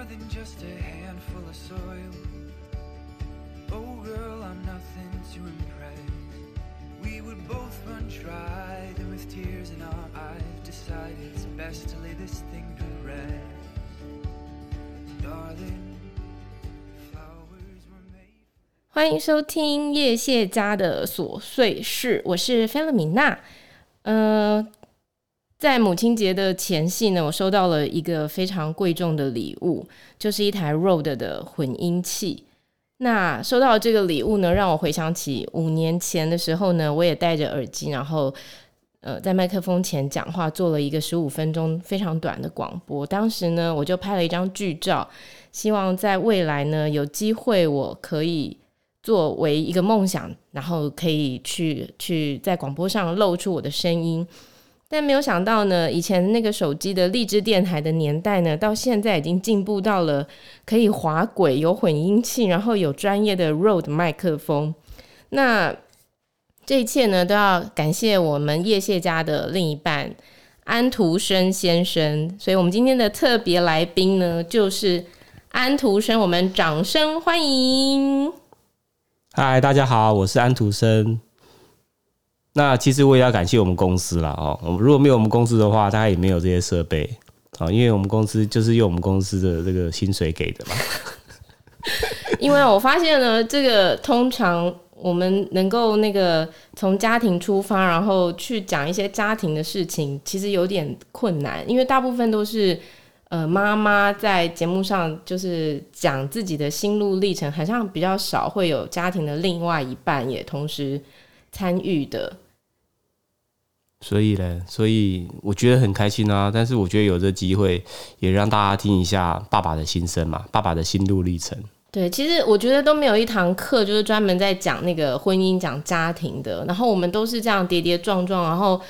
more than just a handful of soil. Oh, girl, I'm nothing to impress. We would both run dry, then with tears in our eyes, decide it's best to lay this thing to rest. Darling, flowers were made. 欢迎收听叶谢家的琐碎事，我是菲勒米娜。呃， 在母亲节的前夕呢，我收到了一个非常贵重的礼物，就是一台 Rode 的混音器。那收到这个礼物呢，让我回想起五年前的时候呢，我也戴着耳机，然后呃在麦克风前讲话，做了一个十五分钟非常短的广播。当时呢，我就拍了一张剧照，希望在未来呢有机会我可以作为一个梦想，然后可以去去在广播上露出我的声音。但没有想到呢，以前那个手机的荔枝电台的年代呢，到现在已经进步到了可以滑轨、有混音器，然后有专业的 r o a d 麦克风。那这一切呢，都要感谢我们叶谢家的另一半安徒生先生。所以，我们今天的特别来宾呢，就是安徒生。我们掌声欢迎！嗨，大家好，我是安徒生。那其实我也要感谢我们公司啦哦，如果没有我们公司的话，大概也没有这些设备啊，因为我们公司就是用我们公司的这个薪水给的嘛。因为我发现呢，这个通常我们能够那个从家庭出发，然后去讲一些家庭的事情，其实有点困难，因为大部分都是呃妈妈在节目上就是讲自己的心路历程，好像比较少会有家庭的另外一半也同时参与的。所以呢，所以我觉得很开心啊！但是我觉得有这机会，也让大家听一下爸爸的心声嘛，爸爸的心路历程。对，其实我觉得都没有一堂课就是专门在讲那个婚姻、讲家庭的。然后我们都是这样跌跌撞撞，然后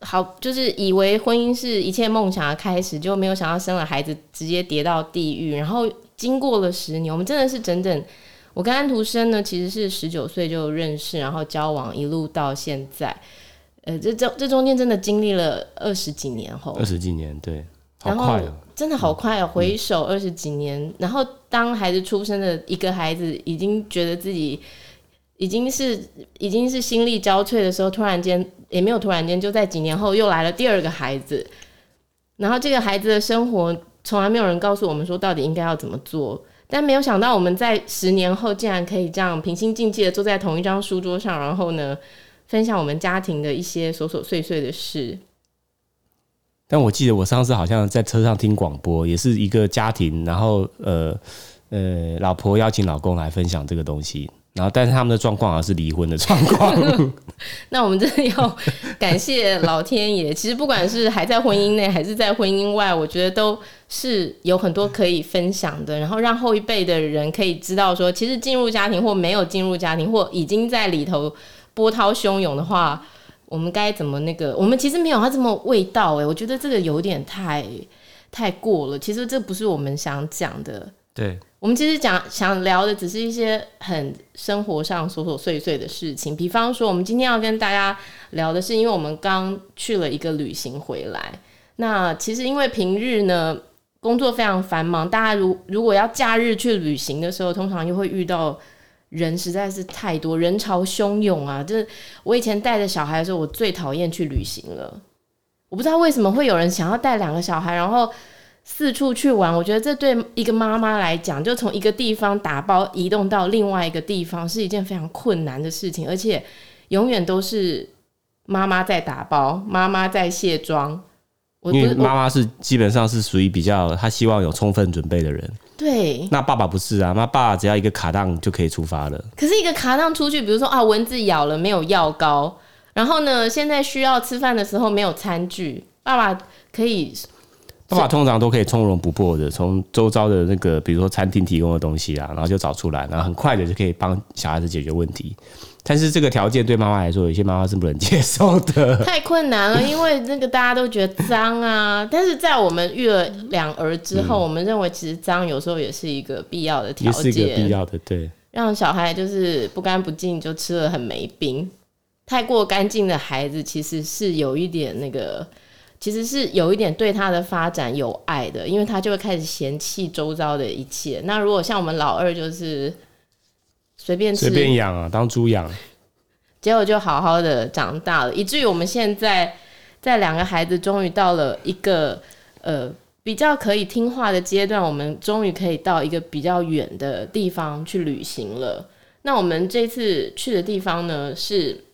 好就是以为婚姻是一切梦想的开始，就没有想到生了孩子直接跌到地狱。然后经过了十年，我们真的是整整，我跟安徒生呢其实是十九岁就认识，然后交往一路到现在。呃，这这这中间真的经历了二十几年后，二十几年，对，好快哦，真的好快哦！回首二十几年，嗯，然后当孩子出生的一个孩子已经觉得自己已经是已经是心力交瘁的时候，突然间也没有突然间，就在几年后又来了第二个孩子，然后这个孩子的生活从来没有人告诉我们说到底应该要怎么做，但没有想到我们在十年后竟然可以这样平心静气的坐在同一张书桌上，然后呢，分享我们家庭的一些琐琐碎碎的事。但我记得我上次好像在车上听广播，也是一个家庭，然后呃呃，老婆邀请老公来分享这个东西，然后但是他们的状况好像是离婚的状况。那我们真的要感谢老天爷。其实不管是还在婚姻内还是在婚姻外，我觉得都是有很多可以分享的，然后让后一辈的人可以知道说，其实进入家庭或没有进入家庭，或已经在里头。波涛汹涌的话，我们该怎么那个？我们其实没有他这么味道哎，我觉得这个有点太太过了。其实这不是我们想讲的。对，我们其实讲想聊的只是一些很生活上琐琐碎碎的事情。比方说，我们今天要跟大家聊的是，因为我们刚去了一个旅行回来。那其实因为平日呢工作非常繁忙，大家如如果要假日去旅行的时候，通常又会遇到。人实在是太多，人潮汹涌啊！就是我以前带着小孩的时候，我最讨厌去旅行了。我不知道为什么会有人想要带两个小孩，然后四处去玩。我觉得这对一个妈妈来讲，就从一个地方打包移动到另外一个地方，是一件非常困难的事情，而且永远都是妈妈在打包，妈妈在卸妆。因为妈妈是基本上是属于比较，她希望有充分准备的人。对，那爸爸不是啊，那爸爸只要一个卡档就可以出发了。可是一个卡档出去，比如说啊，蚊子咬了没有药膏，然后呢，现在需要吃饭的时候没有餐具，爸爸可以，爸爸通常都可以从容不迫的从周遭的那个，比如说餐厅提供的东西啊，然后就找出来，然后很快的就可以帮小孩子解决问题。但是这个条件对妈妈来说，有些妈妈是不能接受的，太困难了，因为那个大家都觉得脏啊。但是在我们育了两儿之后，嗯，我们认为其实脏有时候也是一个必要的条件，也是一个必要的，对。让小孩就是不干不净就吃了很没病，太过干净的孩子其实是有一点那个其实是有一点对他的发展有爱的，因为他就会开始嫌弃周遭的一切。那如果像我们老二，就是随便吃，随便养啊，当猪养，结果就好好的长大了，以至于我们现在在两个孩子终于到了一个呃比较可以听话的阶段，我们终于可以到一个比较远的地方去旅行了。那我们这次去的地方呢，是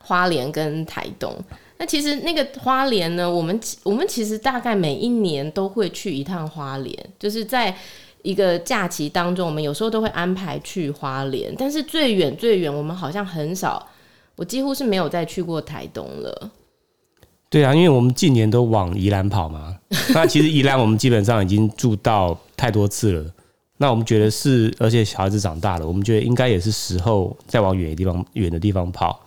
花莲跟台东。那其实那个花莲呢，我们我们其实大概每一年都会去一趟花莲，就是在一个假期当中，我们有时候都会安排去花莲。但是最远最远，我们好像很少，我几乎是没有再去过台东了。对啊，因为我们近年都往宜兰跑嘛。那其实宜兰我们基本上已经住到太多次了。那我们觉得是，而且小孩子长大了，我们觉得应该也是时候再往远的地方远的地方跑。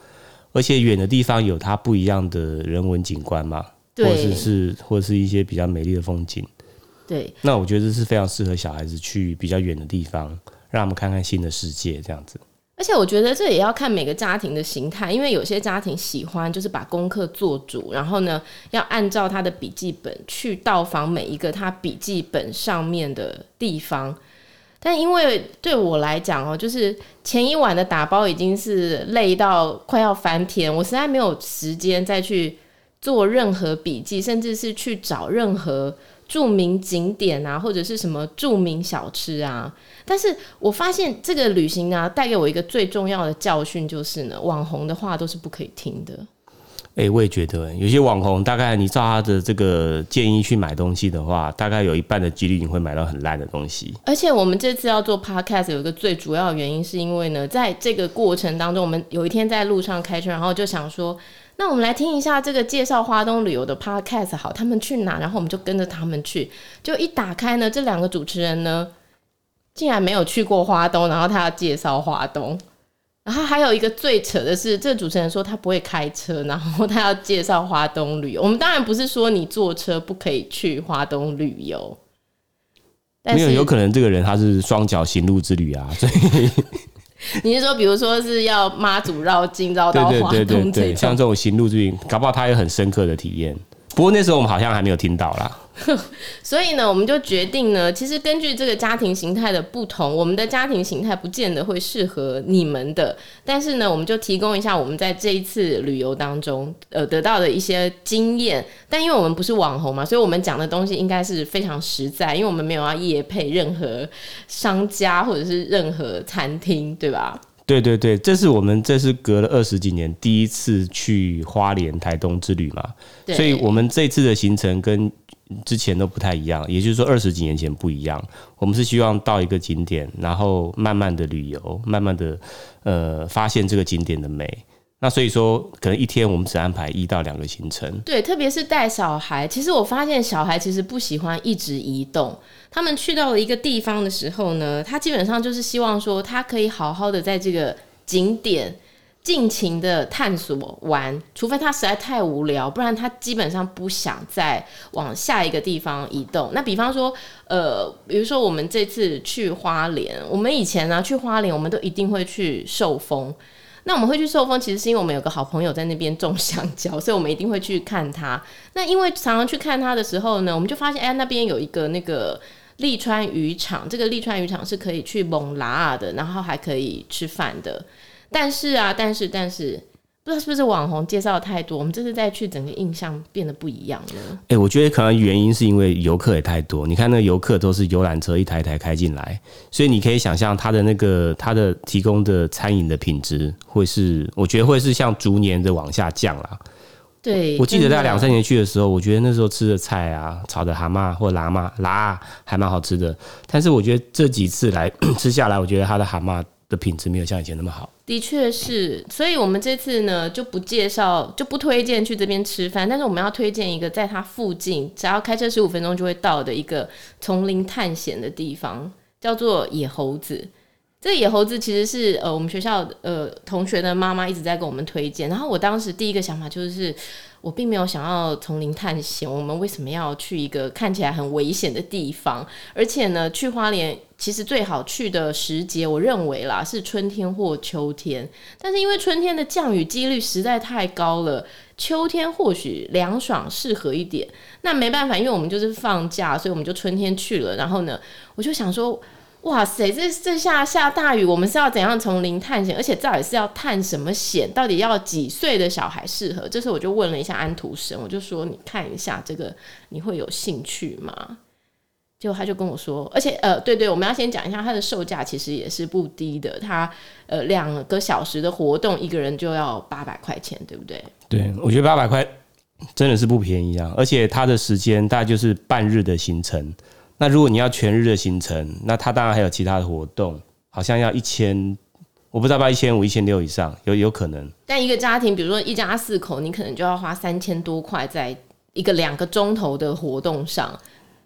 而且远的地方有它不一样的人文景观嘛，或者是或者是一些比较美丽的风景。对，那我觉得这是非常适合小孩子去比较远的地方，让他们看看新的世界这样子。而且我觉得这也要看每个家庭的形态，因为有些家庭喜欢就是把功课做足，然后呢要按照他的笔记本去到访每一个他笔记本上面的地方。但因为对我来讲哦，就是前一晚的打包已经是累到快要翻天，我实在没有时间再去做任何笔记，甚至是去找任何著名景点啊，或者是什么著名小吃啊。但是我发现这个旅行啊，带给我一个最重要的教训就是呢，网红的话都是不可以听的。哎、我也觉得有些网红，大概你照他的这个建议去买东西的话，大概有一半的几率你会买到很烂的东西。而且我们这次要做 podcast 有一个最主要的原因，是因为呢，在这个过程当中，我们有一天在路上开车，然后就想说，那我们来听一下这个介绍花东旅游的 podcast，好，他们去哪？然后我们就跟着他们去，就一打开呢，这两个主持人呢，竟然没有去过花东，然后他要介绍花东。然后还有一个最扯的是，这个主持人说他不会开车，然后他要介绍花东旅游。我们当然不是说你坐车不可以去花东旅游，但是没有，有可能这个人他是双脚行路之旅啊，所以 你是说，比如说是要妈祖绕境绕到华东这种，像这种行路之旅，搞不好他有很深刻的体验。不过那时候我们好像还没有听到啦。所以呢，我们就决定呢，其实根据这个家庭形态的不同，我们的家庭形态不见得会适合你们的。但是呢，我们就提供一下我们在这一次旅游当中呃得到的一些经验。但因为我们不是网红嘛，所以我们讲的东西应该是非常实在，因为我们没有要夜配任何商家或者是任何餐厅，对吧？对对对，这是我们这是隔了二十几年第一次去花莲台东之旅嘛，所以我们这次的行程跟之前都不太一样，也就是说二十几年前不一样。我们是希望到一个景点，然后慢慢的旅游，慢慢的呃发现这个景点的美。那所以说，可能一天我们只安排一到两个行程。对，特别是带小孩，其实我发现小孩其实不喜欢一直移动。他们去到了一个地方的时候呢，他基本上就是希望说，他可以好好的在这个景点尽情的探索玩，除非他实在太无聊，不然他基本上不想再往下一个地方移动。那比方说，呃，比如说我们这次去花莲，我们以前呢、去花莲，我们都一定会去寿丰。那我们会去受风，其实是因为我们有个好朋友在那边种香蕉，所以我们一定会去看他。那因为常常去看他的时候呢，我们就发现，哎，那边有一个那个利川渔场，这个利川渔场是可以去蒙拉的，然后还可以吃饭的。但是啊，但是，但是。不知道是不是网红介绍的太多，我们这次再去，整个印象变得不一样了。哎、欸，我觉得可能原因是因为游客也太多。你看那个游客都是游览车一台一台开进来，所以你可以想象它的那个它的提供的餐饮的品质会是，我觉得会是像逐年的往下降啦。对，我记得在两三年去的时候，我觉得那时候吃的菜啊，炒的蛤蟆或辣蟆辣还蛮好吃的。但是我觉得这几次来 吃下来，我觉得它的蛤蟆的品质没有像以前那么好。的确是，所以我们这次呢就不介绍，就不推荐去这边吃饭。但是我们要推荐一个在它附近，只要开车十五分钟就会到的一个丛林探险的地方，叫做野猴子。这野猴子其实是呃我们学校呃同学的妈妈一直在跟我们推荐。然后我当时第一个想法就是，我并没有想要丛林探险。我们为什么要去一个看起来很危险的地方？而且呢，去花莲其实最好去的时节，我认为啦是春天或秋天。但是因为春天的降雨几率实在太高了，秋天或许凉爽适合一点。那没办法，因为我们就是放假，所以我们就春天去了。然后呢，我就想说。哇塞，这这下下大雨，我们是要怎样丛林探险？而且到底是要探什么险？到底要几岁的小孩适合？这时候我就问了一下安徒生，我就说：“你看一下这个，你会有兴趣吗？”结果他就跟我说，而且呃，对对，我们要先讲一下，它的售价其实也是不低的。它呃两个小时的活动，一个人就要八百块钱，对不对？对，我觉得八百块真的是不便宜啊！而且它的时间大概就是半日的行程。那如果你要全日的行程，那他当然还有其他的活动，好像要一千，我不知道要一千五、一千六以上，有有可能。但一个家庭，比如说一家四口，你可能就要花三千多块在一个两个钟头的活动上。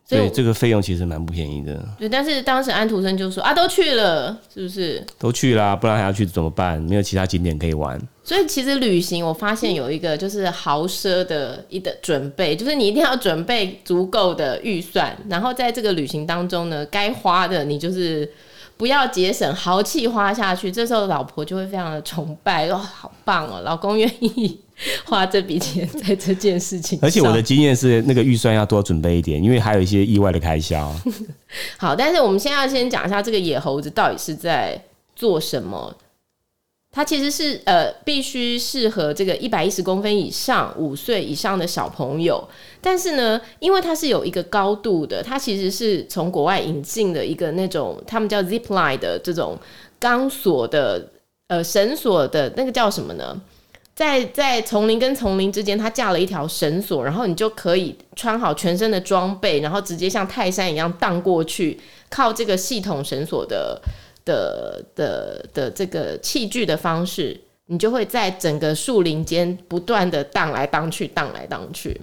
所以对，这个费用其实蛮不便宜的。对，但是当时安徒生就说啊，都去了，是不是？都去啦，不然还要去怎么办？没有其他景点可以玩。所以其实旅行，我发现有一个就是豪奢的一的准备，就是你一定要准备足够的预算，然后在这个旅行当中呢，该花的你就是不要节省，豪气花下去。这时候老婆就会非常的崇拜，哦，好棒哦，老公愿意。花这笔钱在这件事情，而且我的经验是，那个预算要多准备一点，因为还有一些意外的开销。好，但是我们现在要先讲一下这个野猴子到底是在做什么。它其实是呃，必须适合这个一百一十公分以上、五岁以上的小朋友。但是呢，因为它是有一个高度的，它其实是从国外引进的一个那种，他们叫 Zipline 的这种钢索的呃绳索的那个叫什么呢？在在丛林跟丛林之间，它架了一条绳索，然后你就可以穿好全身的装备，然后直接像泰山一样荡过去，靠这个系统绳索的的的的这个器具的方式，你就会在整个树林间不断的荡来荡去，荡来荡去。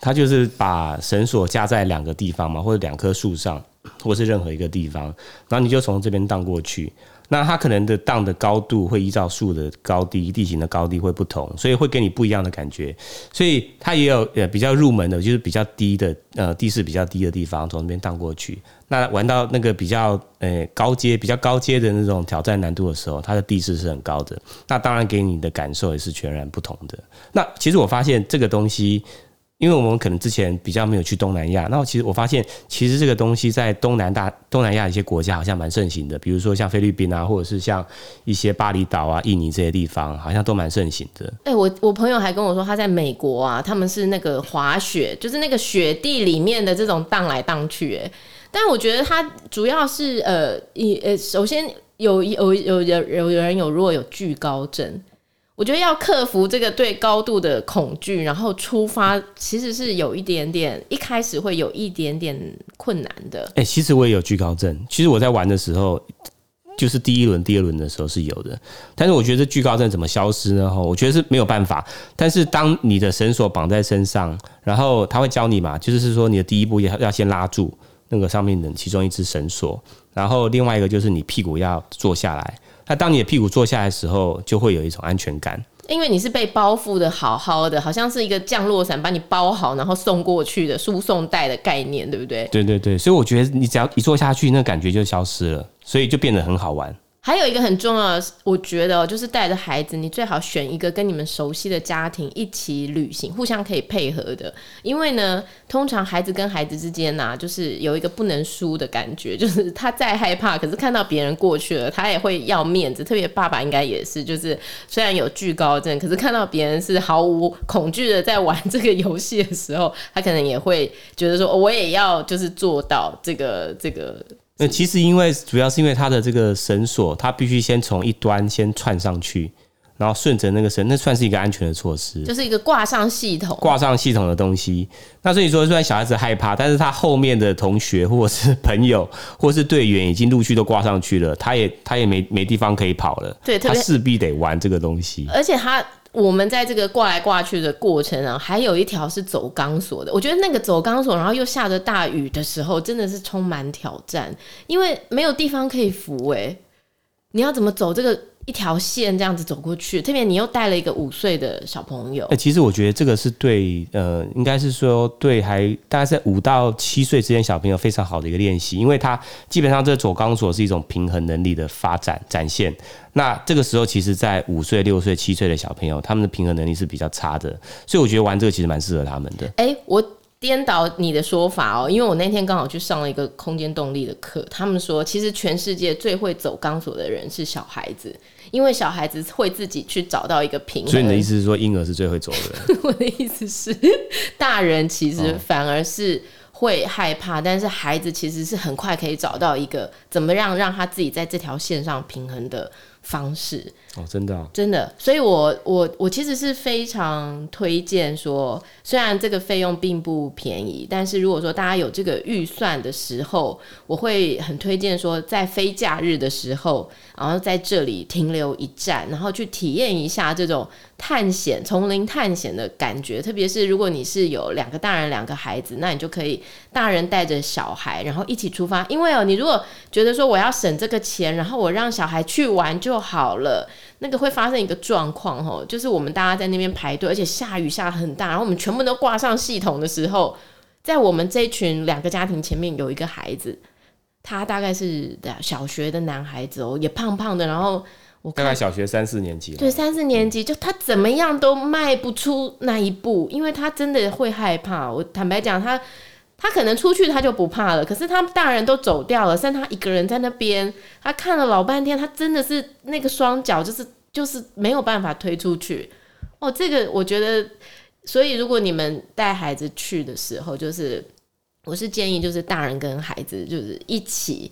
它就是把绳索架在两个地方嘛，或者两棵树上，或是任何一个地方，然后你就从这边荡过去。那它可能的荡的高度会依照树的高低、地形的高低会不同，所以会给你不一样的感觉。所以它也有呃比较入门的，就是比较低的呃地势比较低的地方，从那边荡过去。那玩到那个比较呃高阶、比较高阶的那种挑战难度的时候，它的地势是很高的。那当然给你的感受也是全然不同的。那其实我发现这个东西。因为我们可能之前比较没有去东南亚，那其实我发现，其实这个东西在东南大东南亚一些国家好像蛮盛行的，比如说像菲律宾啊，或者是像一些巴厘岛啊、印尼这些地方，好像都蛮盛行的。哎、我我朋友还跟我说，他在美国啊，他们是那个滑雪，就是那个雪地里面的这种荡来荡去，哎，但我觉得它主要是呃，一呃，首先有有有有有人有如果有惧高症。我觉得要克服这个对高度的恐惧，然后出发，其实是有一点点，一开始会有一点点困难的。哎、其实我也有惧高症。其实我在玩的时候，就是第一轮、第二轮的时候是有的。但是我觉得惧高症怎么消失呢？哈，我觉得是没有办法。但是当你的绳索绑在身上，然后他会教你嘛，就是说你的第一步要要先拉住那个上面的其中一只绳索，然后另外一个就是你屁股要坐下来。那当你的屁股坐下来的时候，就会有一种安全感，因为你是被包覆的好好的，好像是一个降落伞把你包好，然后送过去的输送带的概念，对不对？对对对，所以我觉得你只要一坐下去，那感觉就消失了，所以就变得很好玩。还有一个很重要的，我觉得就是带着孩子，你最好选一个跟你们熟悉的家庭一起旅行，互相可以配合的。因为呢，通常孩子跟孩子之间呐，就是有一个不能输的感觉，就是他再害怕，可是看到别人过去了，他也会要面子。特别爸爸应该也是，就是虽然有惧高症，可是看到别人是毫无恐惧的在玩这个游戏的时候，他可能也会觉得说，我也要就是做到这个这个。那其实因为主要是因为它的这个绳索，它必须先从一端先串上去，然后顺着那个绳，那算是一个安全的措施，就是一个挂上系统，挂上系统的东西。那所以说，虽然小孩子害怕，但是他后面的同学或者是朋友或是队员已经陆续都挂上去了，他也他也没没地方可以跑了，对，他势必得玩这个东西，而且他。我们在这个挂来挂去的过程啊，还有一条是走钢索的。我觉得那个走钢索，然后又下着大雨的时候，真的是充满挑战，因为没有地方可以扶。诶，你要怎么走这个一条线这样子走过去，特别你又带了一个五岁的小朋友。哎、欸，其实我觉得这个是对，呃，应该是说对还大概在五到七岁之间小朋友非常好的一个练习，因为他基本上这走钢索是一种平衡能力的发展展现。那这个时候，其实，在五岁、六岁、七岁的小朋友，他们的平衡能力是比较差的，所以我觉得玩这个其实蛮适合他们的。哎、欸，我。颠倒你的说法哦，因为我那天刚好去上了一个空间动力的课，他们说其实全世界最会走钢索的人是小孩子，因为小孩子会自己去找到一个平衡。所以你的意思是说婴儿是最会走的？我的意思是，大人其实反而是会害怕，哦、但是孩子其实是很快可以找到一个怎么样让他自己在这条线上平衡的方式。哦，真的、啊，真的，所以我我我其实是非常推荐说，虽然这个费用并不便宜，但是如果说大家有这个预算的时候，我会很推荐说，在非假日的时候，然后在这里停留一站，然后去体验一下这种探险、丛林探险的感觉。特别是如果你是有两个大人、两个孩子，那你就可以大人带着小孩，然后一起出发。因为哦，你如果觉得说我要省这个钱，然后我让小孩去玩就好了。那个会发生一个状况吼，就是我们大家在那边排队，而且下雨下很大，然后我们全部都挂上系统的时候，在我们这群两个家庭前面有一个孩子，他大概是小学的男孩子哦，也胖胖的，然后我看大概小学三四年级，对，三四年级，就他怎么样都迈不出那一步，因为他真的会害怕。我坦白讲，他。他可能出去他就不怕了，可是他大人都走掉了，剩他一个人在那边，他看了老半天，他真的是那个双脚就是就是没有办法推出去。哦，这个我觉得，所以如果你们带孩子去的时候，就是我是建议，就是大人跟孩子就是一起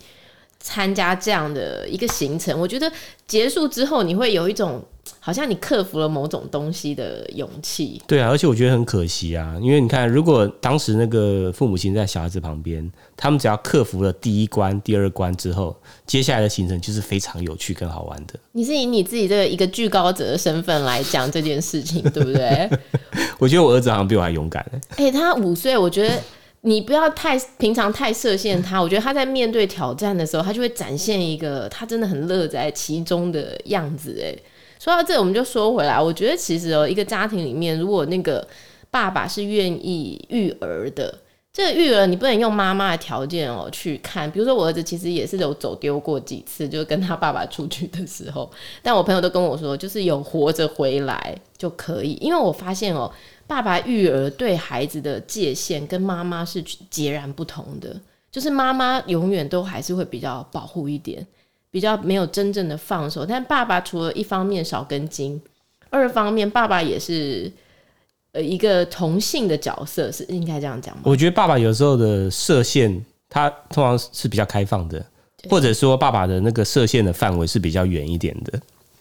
参加这样的一个行程。我觉得结束之后，你会有一种。好像你克服了某种东西的勇气。对啊，而且我觉得很可惜啊，因为你看，如果当时那个父母亲在小孩子旁边，他们只要克服了第一关、第二关之后，接下来的行程就是非常有趣跟好玩的。你是以你自己这个一个惧高者的身份来讲这件事情，对不对？我觉得我儿子好像比我还勇敢。哎、欸，他五岁，我觉得你不要太平常太设限他。我觉得他在面对挑战的时候，他就会展现一个他真的很乐在其中的样子。诶。说到这，我们就说回来，我觉得其实哦，一个家庭里面，如果那个爸爸是愿意育儿的，这个育儿你不能用妈妈的条件哦去看。比如说我儿子其实也是有走丢过几次，就是跟他爸爸出去的时候，但我朋友都跟我说，就是有活着回来就可以，因为我发现哦，爸爸育儿对孩子的界限跟妈妈是截然不同的，就是妈妈永远都还是会比较保护一点。比较没有真正的放手，但爸爸除了一方面少根筋，二方面爸爸也是呃一个同性的角色，是应该这样讲吗？我觉得爸爸有时候的射线，他通常是比较开放的，或者说爸爸的那个射线的范围是比较远一点的，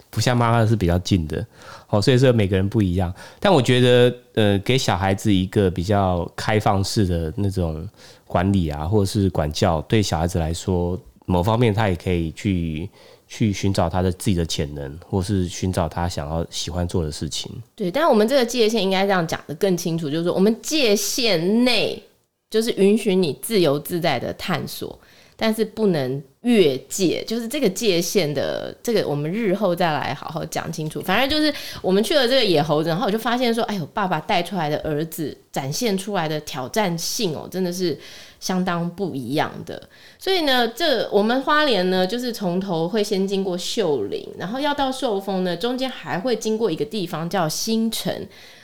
不像妈妈是比较近的。哦，所以说每个人不一样。但我觉得，呃，给小孩子一个比较开放式的那种管理啊，或者是管教，对小孩子来说。某方面，他也可以去去寻找他的自己的潜能，或是寻找他想要喜欢做的事情。对，但我们这个界限应该这样讲的更清楚，就是说，我们界限内就是允许你自由自在的探索，但是不能越界，就是这个界限的这个，我们日后再来好好讲清楚。反正就是我们去了这个野猴子，然后我就发现说，哎呦，爸爸带出来的儿子展现出来的挑战性哦，真的是。相当不一样的，所以呢，这我们花莲呢，就是从头会先经过秀林，然后要到寿丰呢，中间还会经过一个地方叫新城。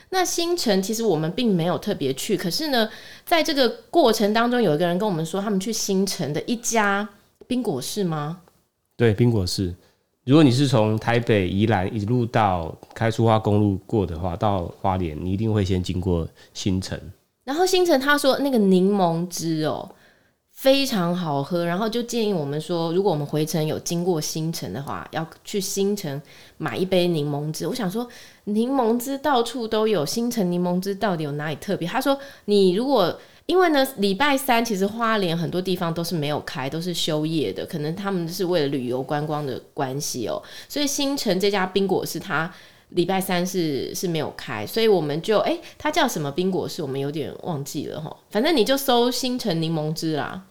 那新城其实我们并没有特别去，可是呢，在这个过程当中，有一个人跟我们说，他们去新城的一家冰果市吗？对，冰果市。如果你是从台北宜兰一路到开出花公路过的话，到花莲，你一定会先经过新城。然后新城他说那个柠檬汁哦非常好喝，然后就建议我们说，如果我们回程有经过新城的话，要去新城买一杯柠檬汁。我想说柠檬汁到处都有，新城柠檬汁到底有哪里特别？他说你如果因为呢礼拜三其实花莲很多地方都是没有开，都是休业的，可能他们是为了旅游观光的关系哦，所以新城这家冰果是它。礼拜三是是没有开，所以我们就哎、它叫什么冰果室？我们有点忘记了哈。反正你就搜新城柠檬汁啦。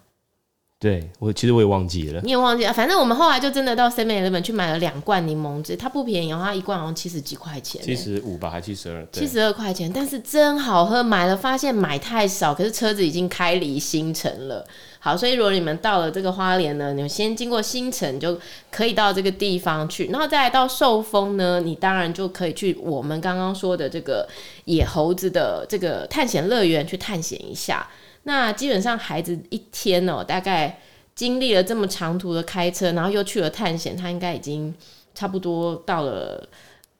对我其实我也忘记了，你也忘记了。反正我们后来就真的到 Seven Eleven 去买了两罐柠檬汁，它不便宜，它一罐好像七十几块钱，七十五吧，还七十二？七十二块钱，但是真好喝。买了发现买太少，可是车子已经开离新城了。好，所以如果你们到了这个花莲呢，你们先经过新城就可以到这个地方去，然后再来到寿丰呢，你当然就可以去我们刚刚说的这个野猴子的这个探险乐园去探险一下。那基本上孩子一天哦，大概经历了这么长途的开车，然后又去了探险，他应该已经差不多到了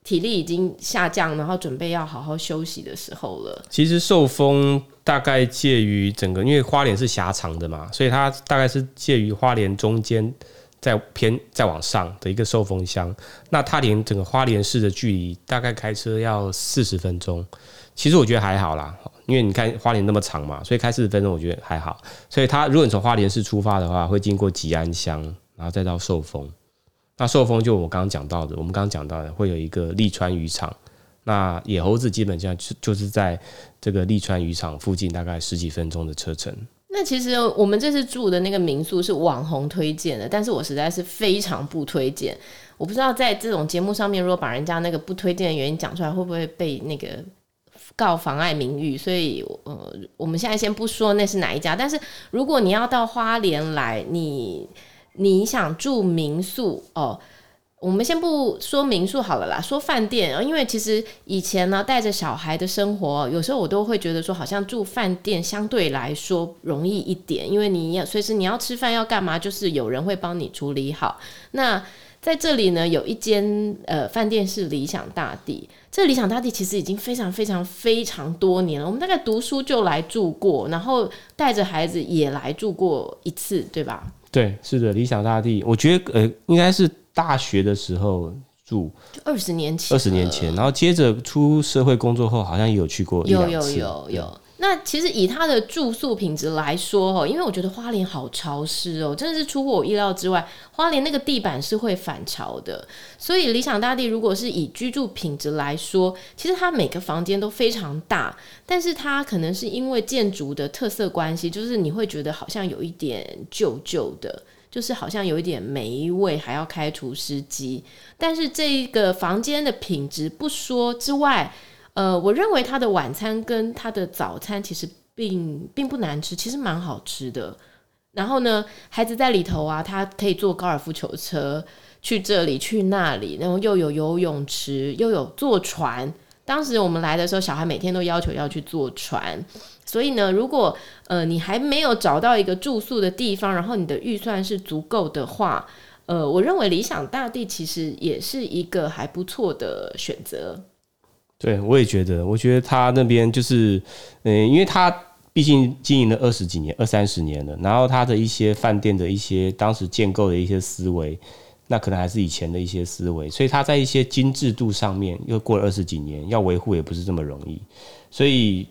体力已经下降，然后准备要好好休息的时候了。其实寿丰大概介于整个，因为花莲是狭长的嘛，所以它大概是介于花莲中间，再偏再往上的一个寿丰乡。那它连整个花莲市的距离大概开车要四十分钟，其实我觉得还好啦。因为你看花莲那么长嘛，所以开四十分钟我觉得还好。所以他如果你从花莲市出发的话，会经过吉安乡，然后再到寿丰。那寿丰就我刚刚讲到的，我们刚刚讲到的会有一个利川渔场。那野猴子基本上就就是在这个利川渔场附近，大概十几分钟的车程。那其实我们这次住的那个民宿是网红推荐的，但是我实在是非常不推荐。我不知道在这种节目上面，如果把人家那个不推荐的原因讲出来，会不会被那个？告妨碍名誉，所以呃，我们现在先不说那是哪一家。但是如果你要到花莲来，你你想住民宿哦，我们先不说民宿好了啦，说饭店。因为其实以前呢，带着小孩的生活，有时候我都会觉得说，好像住饭店相对来说容易一点，因为你要随时你要吃饭要干嘛，就是有人会帮你处理好。那在这里呢，有一间呃饭店是理想大地。这理想大地其实已经非常非常非常多年了。我们大概读书就来住过，然后带着孩子也来住过一次，对吧？对，是的，理想大地，我觉得呃应该是大学的时候住，就二十年前，二十年前，然后接着出社会工作后，好像也有去过有有有有。那其实以它的住宿品质来说，哦，因为我觉得花莲好潮湿哦，真的是出乎我意料之外。花莲那个地板是会反潮的，所以理想大地如果是以居住品质来说，其实它每个房间都非常大，但是它可能是因为建筑的特色关系，就是你会觉得好像有一点旧旧的，就是好像有一点霉味，还要开除湿机。但是这个房间的品质不说之外，呃，我认为他的晚餐跟他的早餐其实并并不难吃，其实蛮好吃的。然后呢，孩子在里头啊，他可以坐高尔夫球车去这里去那里，然后又有游泳池，又有坐船。当时我们来的时候，小孩每天都要求要去坐船。所以呢，如果呃你还没有找到一个住宿的地方，然后你的预算是足够的话，呃，我认为理想大地其实也是一个还不错的选择。对，我也觉得，我觉得他那边就是，嗯，因为他毕竟经营了二十几年、二三十年了，然后他的一些饭店的一些当时建构的一些思维，那可能还是以前的一些思维，所以他在一些精致度上面又过了二十几年，要维护也不是这么容易，所以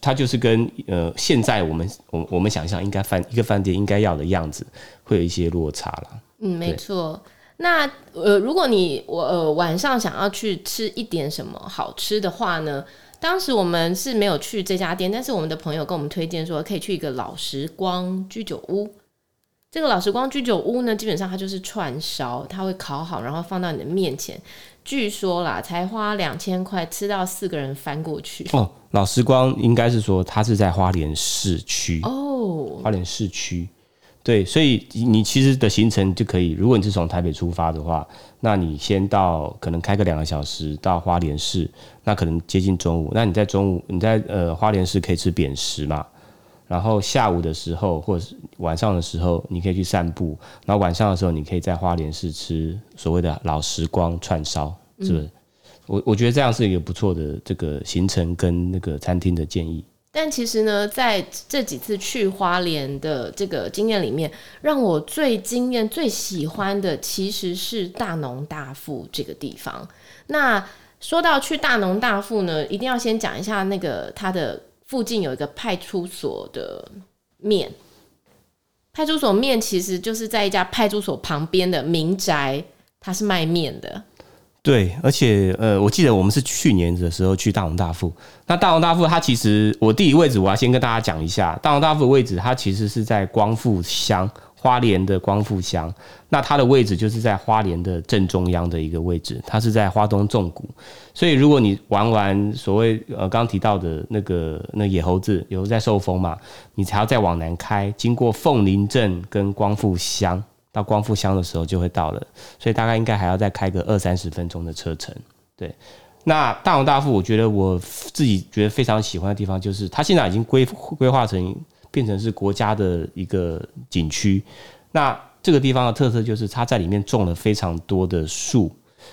他就是跟呃现在我们我我们想象应该饭一个饭店应该要的样子，会有一些落差了。嗯，没错。那呃，如果你我呃晚上想要去吃一点什么好吃的话呢？当时我们是没有去这家店，但是我们的朋友跟我们推荐说可以去一个老时光居酒屋。这个老时光居酒屋呢，基本上它就是串烧，它会烤好，然后放到你的面前。据说啦，才花两千块吃到四个人翻过去。哦，老时光应该是说它是在花莲市区哦，花莲市区。对，所以你其实的行程就可以，如果你是从台北出发的话，那你先到可能开个两个小时到花莲市，那可能接近中午，那你在中午你在呃花莲市可以吃扁食嘛，然后下午的时候或者是晚上的时候你可以去散步，然后晚上的时候你可以在花莲市吃所谓的老时光串烧，是不是？嗯、我我觉得这样是一个不错的这个行程跟那个餐厅的建议。但其实呢，在这几次去花莲的这个经验里面，让我最惊艳、最喜欢的其实是大农大富这个地方。那说到去大农大富呢，一定要先讲一下那个它的附近有一个派出所的面。派出所面其实就是在一家派出所旁边的民宅，它是卖面的。对，而且呃，我记得我们是去年的时候去大红大富。那大红大富它其实我地理位置，我要先跟大家讲一下，大红大富的位置它其实是在光复乡。花莲的光复乡，那它的位置就是在花莲的正中央的一个位置，它是在花东纵谷，所以如果你玩完所谓呃刚提到的那个那野猴子，有在寿丰嘛，你才要再往南开，经过凤林镇跟光复乡，到光复乡的时候就会到了，所以大概应该还要再开个二三十分钟的车程。对，那大龙大富，我觉得我自己觉得非常喜欢的地方，就是它现在已经规规划成。变成是国家的一个景区，那这个地方的特色就是它在里面种了非常多的树，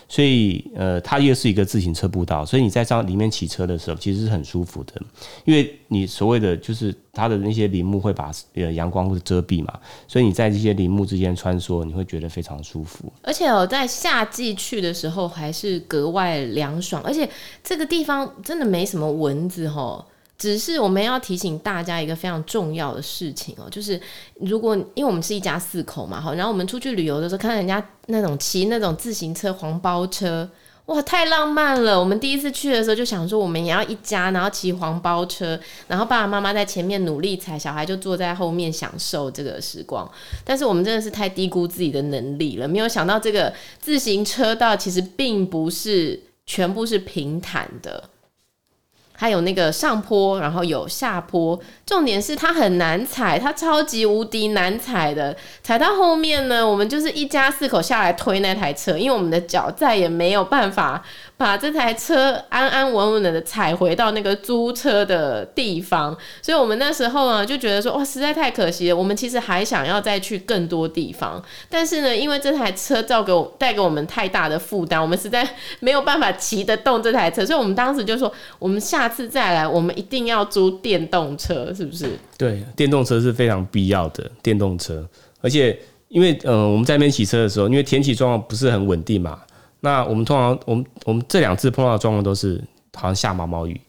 所以呃，它又是一个自行车步道，所以你在上里面骑车的时候其实是很舒服的，因为你所谓的就是它的那些林木会把呃阳光或者遮蔽嘛，所以你在这些林木之间穿梭，你会觉得非常舒服。而且我在夏季去的时候还是格外凉爽，而且这个地方真的没什么蚊子吼。只是我们要提醒大家一个非常重要的事情哦，就是如果因为我们是一家四口嘛，好，然后我们出去旅游的时候，看到人家那种骑那种自行车黄包车，哇，太浪漫了！我们第一次去的时候就想说，我们也要一家，然后骑黄包车，然后爸爸妈妈在前面努力踩，小孩就坐在后面享受这个时光。但是我们真的是太低估自己的能力了，没有想到这个自行车道其实并不是全部是平坦的。还有那个上坡，然后有下坡，重点是它很难踩，它超级无敌难踩的。踩到后面呢，我们就是一家四口下来推那台车，因为我们的脚再也没有办法。把这台车安安稳稳的踩回到那个租车的地方，所以我们那时候呢就觉得说，哇，实在太可惜了。我们其实还想要再去更多地方，但是呢，因为这台车造给我带给我们太大的负担，我们实在没有办法骑得动这台车，所以我们当时就说，我们下次再来，我们一定要租电动车，是不是？对，电动车是非常必要的，电动车，而且因为嗯、呃，我们在那边骑车的时候，因为天气状况不是很稳定嘛。那我们通常，我们我们这两次碰到的状况都是好像下毛毛雨。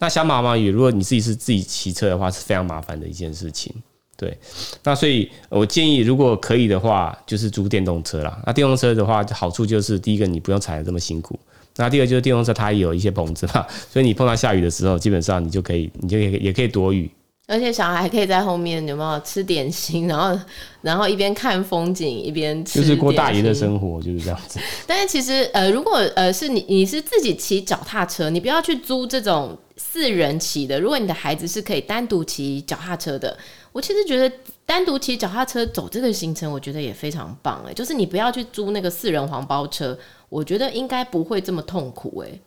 那下毛毛雨，如果你自己是自己骑车的话，是非常麻烦的一件事情。对，那所以我建议，如果可以的话，就是租电动车啦。那电动车的话，好处就是第一个，你不用踩得这么辛苦。那第二个就是电动车它也有一些棚子嘛，所以你碰到下雨的时候，基本上你就可以，你就也也可以躲雨。而且小孩还可以在后面有没有吃点心，然后 然后一边看风景一边吃，就是过大爷的生活就是这样子。但是其实呃，如果呃是你你是自己骑脚踏车，你不要去租这种四人骑的。如果你的孩子是可以单独骑脚踏车的，我其实觉得单独骑脚踏车走这个行程，我觉得也非常棒哎。就是你不要去租那个四人黄包车，我觉得应该不会这么痛苦哎。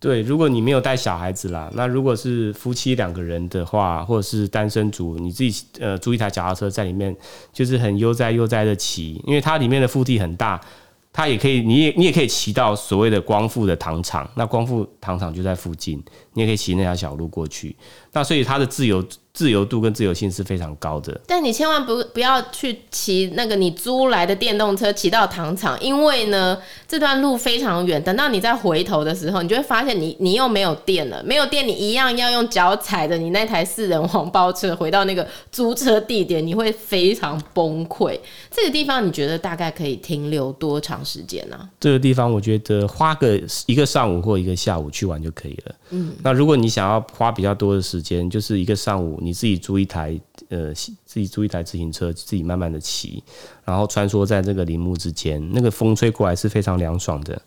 对，如果你没有带小孩子啦，那如果是夫妻两个人的话，或者是单身族，你自己呃租一台脚踏车在里面，就是很悠哉悠哉的骑，因为它里面的腹地很大，它也可以，你也你也可以骑到所谓的光复的糖厂，那光复糖厂就在附近，你也可以骑那条小路过去，那所以它的自由。自由度跟自由性是非常高的，但你千万不不要去骑那个你租来的电动车骑到糖厂，因为呢这段路非常远，等到你再回头的时候，你就会发现你你又没有电了，没有电你一样要用脚踩着你那台四人黄包车回到那个租车地点，你会非常崩溃。这个地方你觉得大概可以停留多长时间呢？这个地方我觉得花个一个上午或一个下午去玩就可以了。嗯，那如果你想要花比较多的时间，就是一个上午你。你自己租一台，呃，自己租一台自行车，自己慢慢的骑，然后穿梭在这个林木之间，那个风吹过来是非常凉爽的。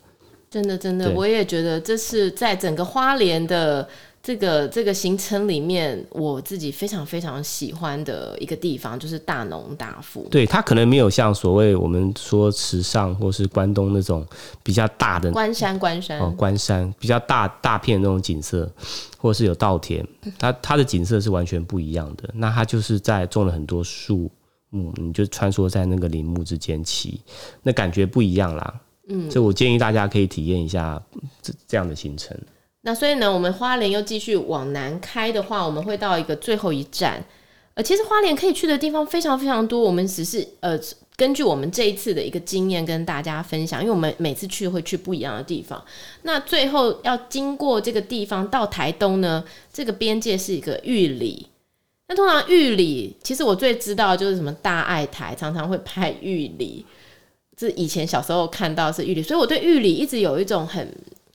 真的，真的，我也觉得这是在整个花莲的。这个这个行程里面，我自己非常非常喜欢的一个地方就是大农大富。对，它可能没有像所谓我们说池上或是关东那种比较大的关山关山哦，关山比较大大片那种景色，或是有稻田，它它的景色是完全不一样的。那它就是在种了很多树木，你就穿梭在那个林木之间骑，那感觉不一样啦。嗯，所以我建议大家可以体验一下这这样的行程。那所以呢，我们花莲又继续往南开的话，我们会到一个最后一站。呃，其实花莲可以去的地方非常非常多，我们只是呃根据我们这一次的一个经验跟大家分享，因为我们每次去会去不一样的地方。那最后要经过这个地方到台东呢，这个边界是一个玉里。那通常玉里，其实我最知道就是什么大爱台常常会拍玉里。这以前小时候看到是玉里，所以我对玉里一直有一种很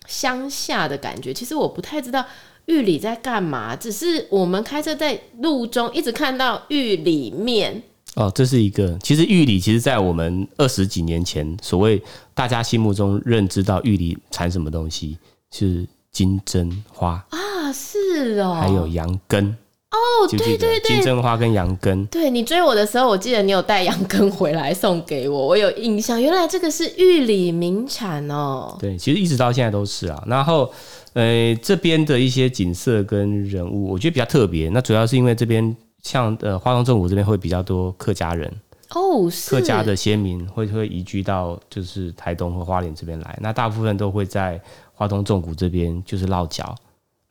乡下的感觉。其实我不太知道玉里在干嘛，只是我们开车在路中一直看到玉里面。哦，这是一个。其实玉里，其实，在我们二十几年前，所谓大家心目中认知到玉里产什么东西，是金针花啊，是哦，还有羊羹。哦，对对对，金针花跟羊羹。对，你追我的时候，我记得你有带羊羹回来送给我，我有印象。原来这个是玉里名产哦。对，其实一直到现在都是啊。然后，呃，这边的一些景色跟人物，我觉得比较特别。那主要是因为这边像呃花东纵谷这边会比较多客家人哦，是客家的先民会会移居到就是台东和花莲这边来。那大部分都会在花东纵谷这边就是落脚。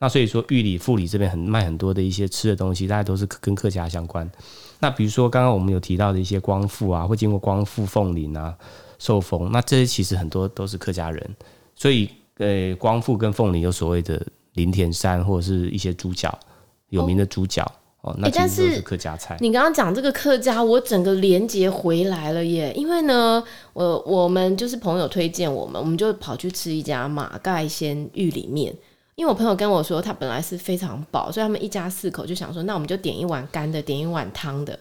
那所以说，玉里、富里这边很卖很多的一些吃的东西，大家都是跟客家相关。那比如说刚刚我们有提到的一些光复啊，会经过光复、凤林啊、寿丰，那这些其实很多都是客家人。所以，呃，光复跟凤林有所谓的林田山或者是一些猪脚，有名的猪脚哦，哦，那其是客家菜。你刚刚讲这个客家，我整个连接回来了耶！因为呢，我我们就是朋友推荐我们，我们就跑去吃一家马盖先玉里面。因为我朋友跟我说，他本来是非常饱，所以他们一家四口就想说，那我们就点一碗干的，点一碗汤的。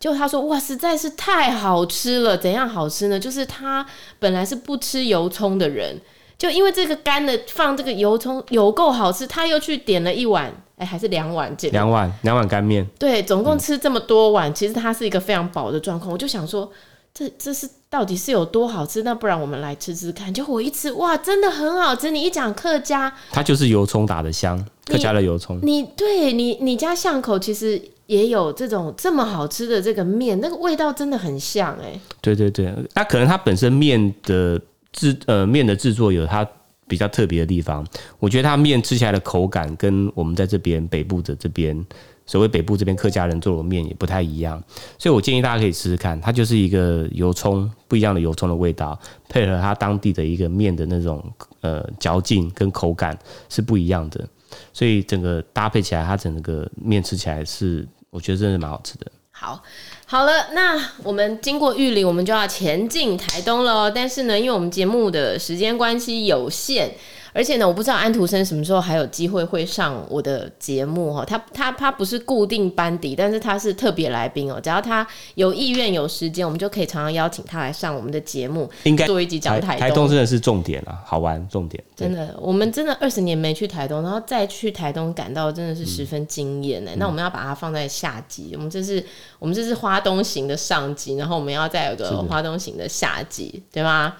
结果他说，哇，实在是太好吃了！怎样好吃呢？就是他本来是不吃油葱的人，就因为这个干的放这个油葱有够好吃，他又去点了一碗，哎、欸，还是两碗这，两碗两碗干面。对，总共吃这么多碗，嗯、其实他是一个非常饱的状况。我就想说。这这是到底是有多好吃？那不然我们来吃吃看。就我一吃，哇，真的很好吃！你一讲客家，它就是油葱打的香，客家的油葱。你对你你家巷口其实也有这种这么好吃的这个面，那个味道真的很像哎。对对对，那可能它本身面的制呃面的制作有它比较特别的地方。我觉得它面吃起来的口感跟我们在这边北部的这边。所谓北部这边客家人做的面也不太一样，所以我建议大家可以试试看，它就是一个油葱不一样的油葱的味道，配合它当地的一个面的那种呃嚼劲跟口感是不一样的，所以整个搭配起来，它整个面吃起来是我觉得真的蛮好吃的。好，好了，那我们经过玉里，我们就要前进台东了。但是呢，因为我们节目的时间关系有限。而且呢，我不知道安徒生什么时候还有机会会上我的节目哈。他他他不是固定班底，但是他是特别来宾哦。只要他有意愿、有时间，我们就可以常常邀请他来上我们的节目，应该做一集讲台东。台东真的是重点啊，好玩重点。真的，我们真的二十年没去台东，然后再去台东，感到真的是十分惊艳呢。那我们要把它放在下集，我们这是我们这是花东行的上集，然后我们要再有个花东行的下集，对吗？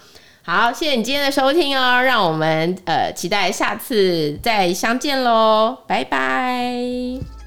好，谢谢你今天的收听哦，让我们呃期待下次再相见喽，拜拜。